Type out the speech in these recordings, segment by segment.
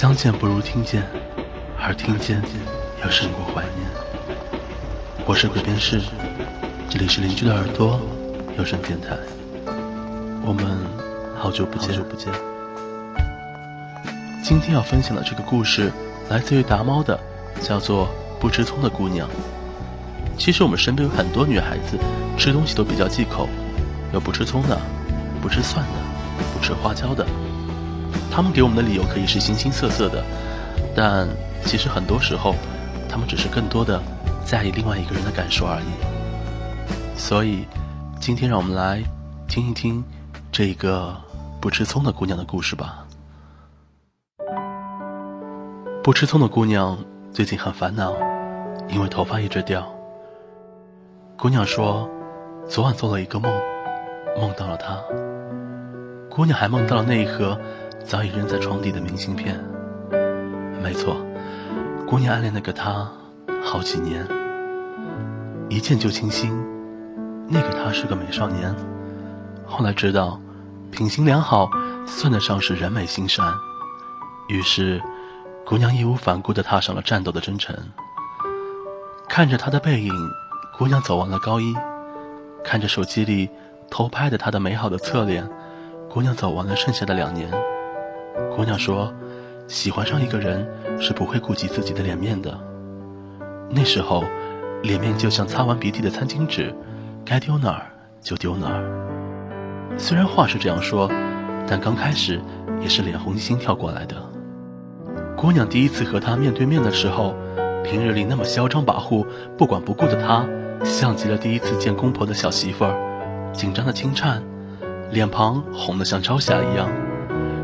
相见不如听见，而听见又胜过怀念。我是鬼边士，这里是邻居的耳朵有声电台。我们好久不见，好久不见。今天要分享的这个故事来自于达猫的，叫做《不吃葱的姑娘》。其实我们身边有很多女孩子吃东西都比较忌口，有不吃葱的，不吃蒜的，不吃花椒的。他们给我们的理由可以是形形色色的，但其实很多时候，他们只是更多的在意另外一个人的感受而已。所以，今天让我们来听一听这个不吃葱的姑娘的故事吧。不吃葱的姑娘最近很烦恼，因为头发一直掉。姑娘说，昨晚做了一个梦，梦到了他。姑娘还梦到了那一盒。早已扔在床底的明信片。没错，姑娘暗恋那个他好几年，一见就倾心。那个他是个美少年，后来知道品行良好算得上是人美心善。于是，姑娘义无反顾地踏上了战斗的征程。看着他的背影，姑娘走完了高一；看着手机里偷拍的他的美好的侧脸，姑娘走完了剩下的两年。姑娘说：“喜欢上一个人是不会顾及自己的脸面的。那时候，脸面就像擦完鼻涕的餐巾纸，该丢哪儿就丢哪儿。虽然话是这样说，但刚开始也是脸红心跳过来的。姑娘第一次和他面对面的时候，平日里那么嚣张跋扈、不管不顾的他，像极了第一次见公婆的小媳妇儿，紧张的轻颤，脸庞红得像朝霞一样。”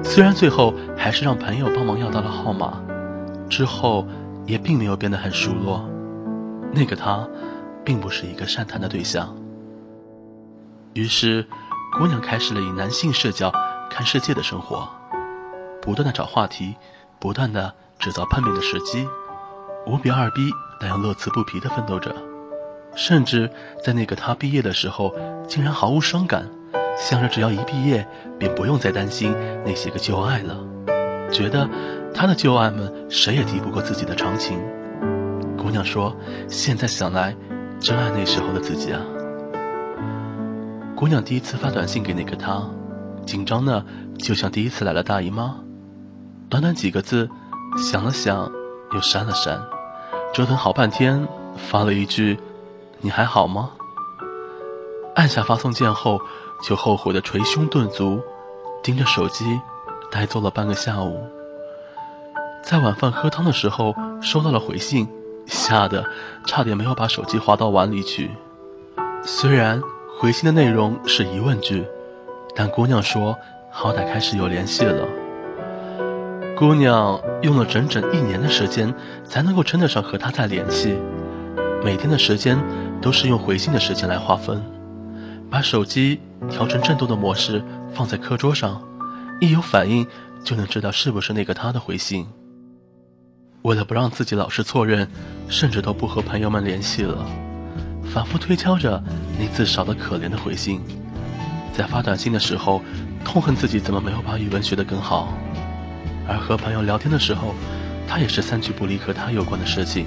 虽然最后还是让朋友帮忙要到了号码，之后也并没有变得很熟络。那个他，并不是一个善谈的对象。于是，姑娘开始了以男性视角看世界的生活，不断的找话题，不断的制造碰面的时机，无比二逼但又乐此不疲的奋斗着，甚至在那个他毕业的时候，竟然毫无伤感。想着只要一毕业，便不用再担心那些个旧爱了，觉得他的旧爱们谁也敌不过自己的长情。姑娘说：“现在想来，真爱那时候的自己啊。”姑娘第一次发短信给那个他，紧张的就像第一次来了大姨妈。短短几个字，想了想，又删了删，折腾好半天，发了一句：“你还好吗？”按下发送键后。就后悔的捶胸顿足，盯着手机，呆坐了半个下午。在晚饭喝汤的时候收到了回信，吓得差点没有把手机划到碗里去。虽然回信的内容是疑问句，但姑娘说好歹开始有联系了。姑娘用了整整一年的时间才能够称得上和他再联系，每天的时间都是用回信的时间来划分。把手机调成震动的模式，放在课桌上，一有反应就能知道是不是那个他的回信。为了不让自己老是错认，甚至都不和朋友们联系了，反复推敲着那字少的可怜的回信。在发短信的时候，痛恨自己怎么没有把语文学得更好；而和朋友聊天的时候，他也是三句不离和他有关的事情，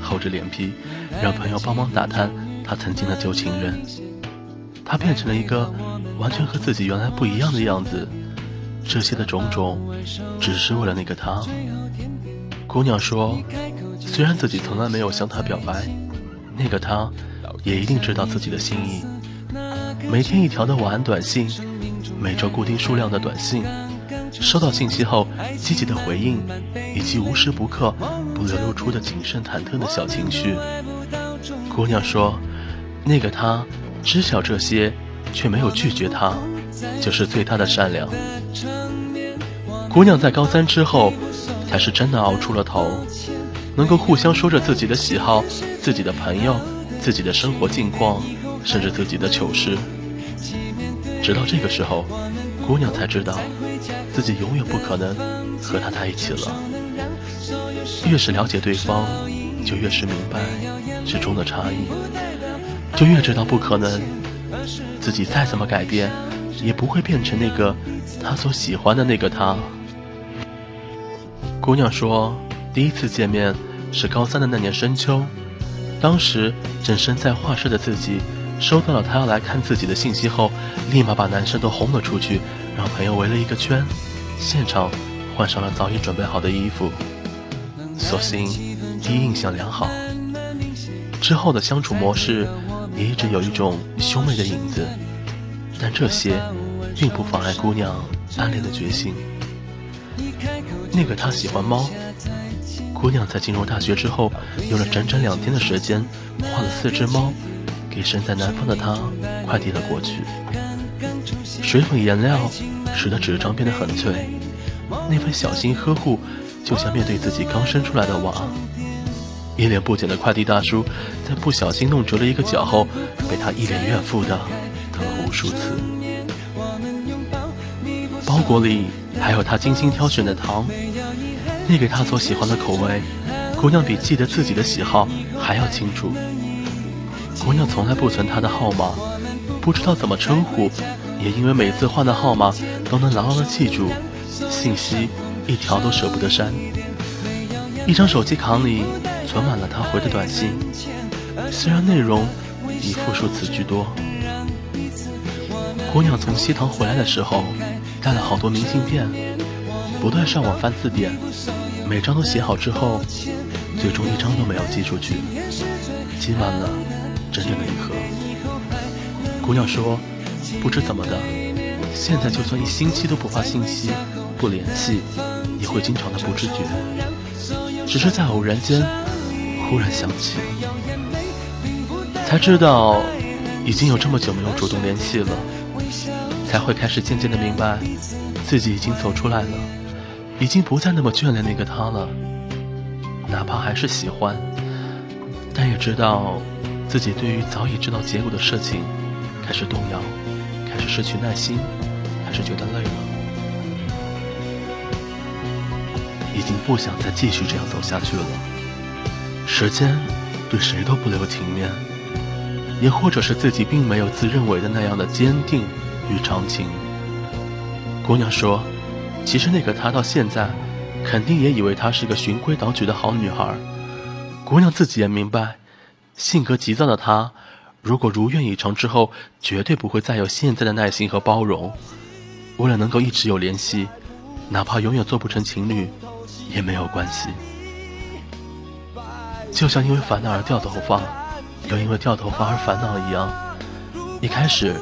厚着脸皮让朋友帮忙打探他曾经的旧情人。他变成了一个完全和自己原来不一样的样子，这些的种种，只是为了那个他。姑娘说，虽然自己从来没有向他表白，那个他，也一定知道自己的心意。每天一条的晚安短信，每周固定数量的短信，收到信息后积极的回应，以及无时不刻不流露出的谨慎忐忑的小情绪。姑娘说，那个他。知晓这些，却没有拒绝他，就是最大的善良。姑娘在高三之后，才是真的熬出了头，能够互相说着自己的喜好、自己的朋友、自己的生活近况，甚至自己的糗事。直到这个时候，姑娘才知道，自己永远不可能和他在一起了。越是了解对方，就越是明白之中的差异。就越知道不可能，自己再怎么改变，也不会变成那个他所喜欢的那个他。姑娘说，第一次见面是高三的那年深秋，当时正身在画室的自己，收到了他要来看自己的信息后，立马把男生都轰了出去，让朋友围了一个圈，现场换上了早已准备好的衣服。所幸第一印象良好，之后的相处模式也一直有一种兄妹的影子，但这些并不妨碍姑娘暗恋的决心。那个他喜欢猫，姑娘在进入大学之后，用了整整两天的时间，画了四只猫，给身在南方的他快递了过去。水粉颜料使得纸张变得很脆，那份小心呵护，就像面对自己刚生出来的娃。一脸不解的快递大叔，在不小心弄折了一个角后，被他一脸怨妇的疼了无数次。包裹里还有他精心挑选的糖。那给他所喜欢的口味，姑娘比记得自己的喜好还要清楚。姑娘从来不存他的号码，不知道怎么称呼，也因为每次换的号码都能牢牢的记住，信息一条都舍不得删。一张手机卡里存满了他回的短信，虽然内容以复数词居多。姑娘从西塘回来的时候，带了好多明信片。不断上网翻字典，每张都写好之后，最终一张都没有寄出去，积满了整整的一盒。姑娘说：“不知怎么的，现在就算一星期都不发信息、不联系，也会经常的不知觉。只是在偶然间忽然想起，才知道已经有这么久没有主动联系了，才会开始渐渐的明白，自己已经走出来了。”已经不再那么眷恋那个他了，哪怕还是喜欢，但也知道自己对于早已知道结果的事情开始动摇，开始失去耐心，开始觉得累了，已经不想再继续这样走下去了。时间对谁都不留情面，也或者是自己并没有自认为的那样的坚定与长情。姑娘说。其实那个他到现在，肯定也以为她是个循规蹈矩的好女孩。姑娘自己也明白，性格急躁的她，如果如愿以偿之后，绝对不会再有现在的耐心和包容。为了能够一直有联系，哪怕永远做不成情侣，也没有关系。就像因为烦恼而掉头发，又因为掉头发而烦恼一样。一开始，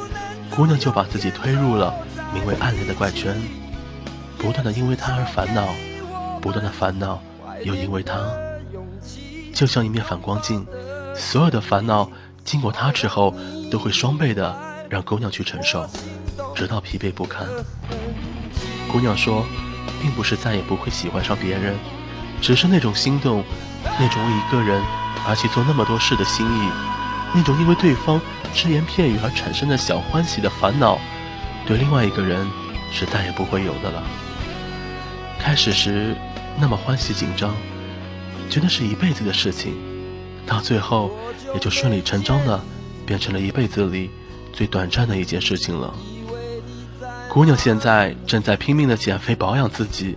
姑娘就把自己推入了名为暗恋的怪圈。不断的因为他而烦恼，不断的烦恼又因为他，就像一面反光镜，所有的烦恼经过他之后，都会双倍的让姑娘去承受，直到疲惫不堪。姑娘说，并不是再也不会喜欢上别人，只是那种心动，那种为一个人而去做那么多事的心意，那种因为对方只言片语而产生的小欢喜的烦恼，对另外一个人是再也不会有的了。开始时那么欢喜紧张，觉得是一辈子的事情，到最后也就顺理成章的变成了一辈子里最短暂的一件事情了。姑娘现在正在拼命的减肥保养自己，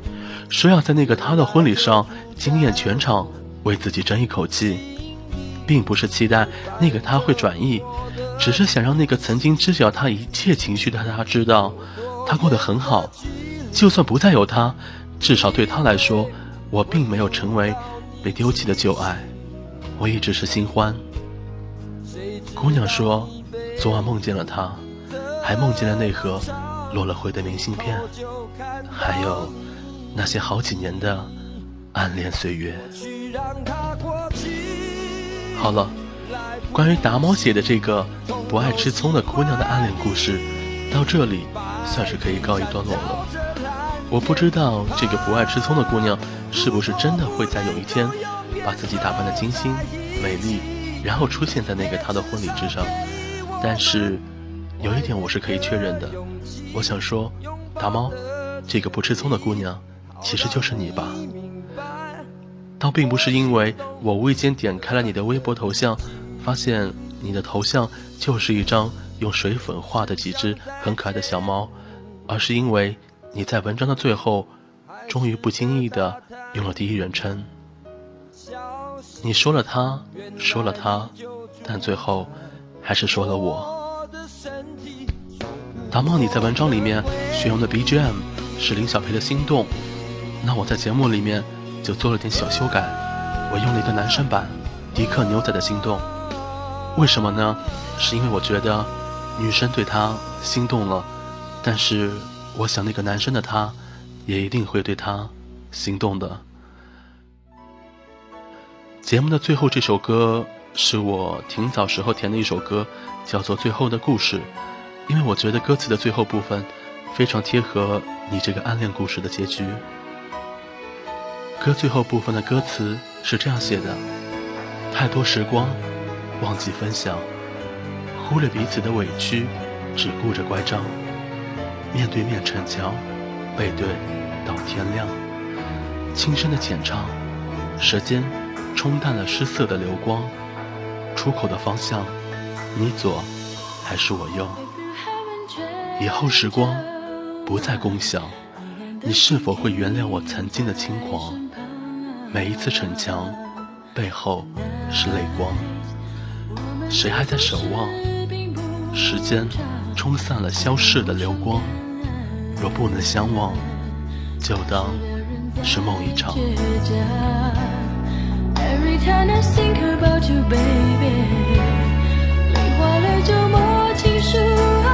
说要在那个他的婚礼上惊艳全场，为自己争一口气，并不是期待那个他会转意，只是想让那个曾经知晓他一切情绪的他知道，他过得很好，就算不再有他。至少对他来说，我并没有成为被丢弃的旧爱，我一直是新欢。姑娘说，昨晚梦见了他，还梦见了那盒落了灰的明信片，还有那些好几年的暗恋岁月。好了，关于达猫写的这个不爱吃葱的姑娘的暗恋故事，到这里算是可以告一段落了。我不知道这个不爱吃葱的姑娘是不是真的会在有一天把自己打扮的精心、美丽，然后出现在那个她的婚礼之上。但是有一点我是可以确认的，我想说，达猫，这个不吃葱的姑娘其实就是你吧？倒并不是因为我无意间点开了你的微博头像，发现你的头像就是一张用水粉画的几只很可爱的小猫，而是因为。你在文章的最后终于不经意的用了第一人称。你说了他，说了他，但最后还是说了我。达茂，你在文章里面选用的 BGM 是林小培的心动，那我在节目里面就做了点小修改，我用了一个男生版，迪克牛仔的心动。为什么呢？是因为我觉得女生对他心动了，但是我想那个男生的他，也一定会对他心动的。节目的最后这首歌是我挺早时候填的一首歌，叫做《最后的故事》，因为我觉得歌词的最后部分非常贴合你这个暗恋故事的结局。歌最后部分的歌词是这样写的：太多时光。忘记分享，忽略彼此的委屈，只顾着乖张。面对面逞强，背对到天亮。轻声的浅唱，舌尖冲淡了失色的流光。出口的方向，你左还是我右？以后时光不再共享，你是否会原谅我曾经的轻狂？每一次逞强，背后是泪光。谁还在守望？时间冲散了消逝的流光。若不能相忘，就当是梦一场。泪花了就莫情书。